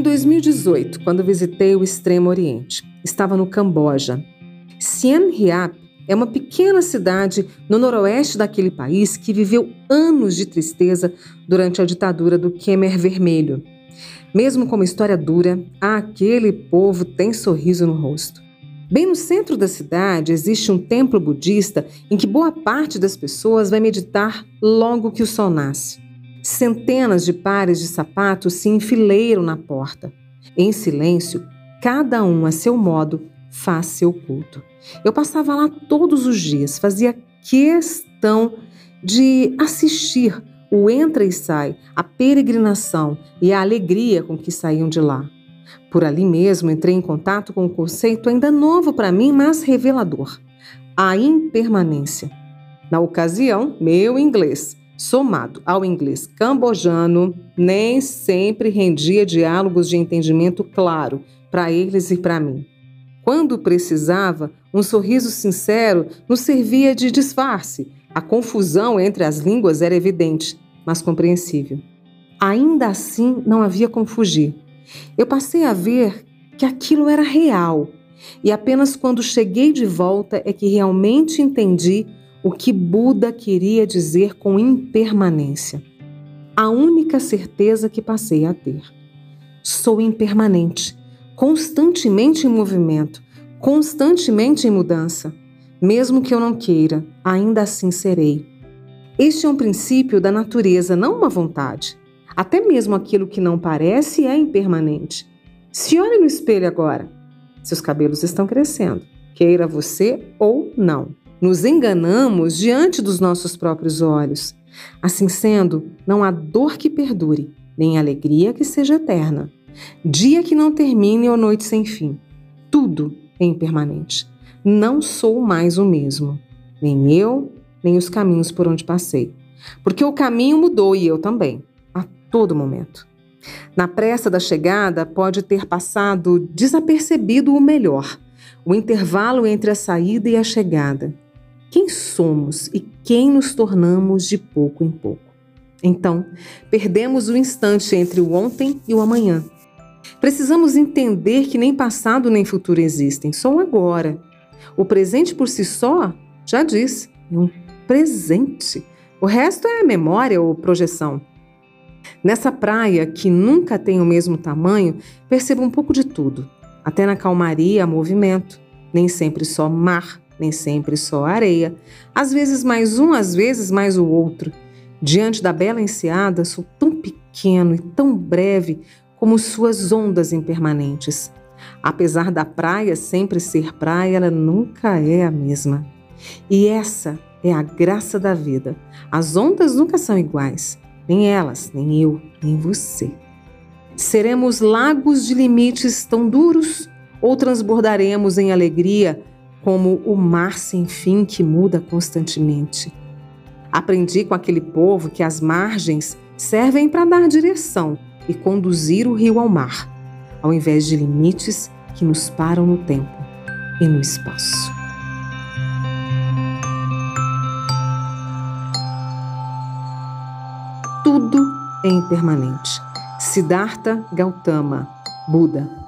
2018, quando visitei o Extremo Oriente. Estava no Camboja. Siem Reap é uma pequena cidade no noroeste daquele país que viveu anos de tristeza durante a ditadura do Khmer Vermelho. Mesmo com uma história dura, aquele povo tem sorriso no rosto. Bem no centro da cidade existe um templo budista em que boa parte das pessoas vai meditar logo que o sol nasce. Centenas de pares de sapatos se enfileiram na porta. Em silêncio, cada um a seu modo faz seu culto. Eu passava lá todos os dias, fazia questão de assistir o entra e sai, a peregrinação e a alegria com que saíam de lá. Por ali mesmo entrei em contato com um conceito ainda novo para mim, mas revelador: a impermanência. Na ocasião, meu inglês, somado ao inglês cambojano, nem sempre rendia diálogos de entendimento claro para eles e para mim. Quando precisava, um sorriso sincero nos servia de disfarce. A confusão entre as línguas era evidente, mas compreensível. Ainda assim, não havia como fugir. Eu passei a ver que aquilo era real, e apenas quando cheguei de volta é que realmente entendi o que Buda queria dizer com impermanência. A única certeza que passei a ter. Sou impermanente constantemente em movimento, constantemente em mudança. Mesmo que eu não queira, ainda assim serei. Este é um princípio da natureza, não uma vontade. Até mesmo aquilo que não parece é impermanente. Se olhe no espelho agora. Seus cabelos estão crescendo, queira você ou não. Nos enganamos diante dos nossos próprios olhos. Assim sendo, não há dor que perdure, nem alegria que seja eterna. Dia que não termine ou noite sem fim. Tudo é impermanente. Não sou mais o mesmo. Nem eu, nem os caminhos por onde passei. Porque o caminho mudou e eu também, a todo momento. Na pressa da chegada, pode ter passado desapercebido o melhor, o intervalo entre a saída e a chegada. Quem somos e quem nos tornamos de pouco em pouco. Então, perdemos o instante entre o ontem e o amanhã. Precisamos entender que nem passado nem futuro existem, só o agora. O presente por si só, já disse, é um presente. O resto é memória ou projeção. Nessa praia, que nunca tem o mesmo tamanho, percebo um pouco de tudo. Até na calmaria há movimento. Nem sempre só mar, nem sempre só areia. Às vezes mais um, às vezes mais o outro. Diante da bela enseada, sou tão pequeno e tão breve como suas ondas impermanentes. Apesar da praia sempre ser praia, ela nunca é a mesma. E essa é a graça da vida. As ondas nunca são iguais, nem elas, nem eu, nem você. Seremos lagos de limites tão duros ou transbordaremos em alegria como o mar sem fim que muda constantemente? Aprendi com aquele povo que as margens servem para dar direção e conduzir o rio ao mar, ao invés de limites que nos param no tempo e no espaço. Tudo é impermanente. Siddhartha Gautama, Buda.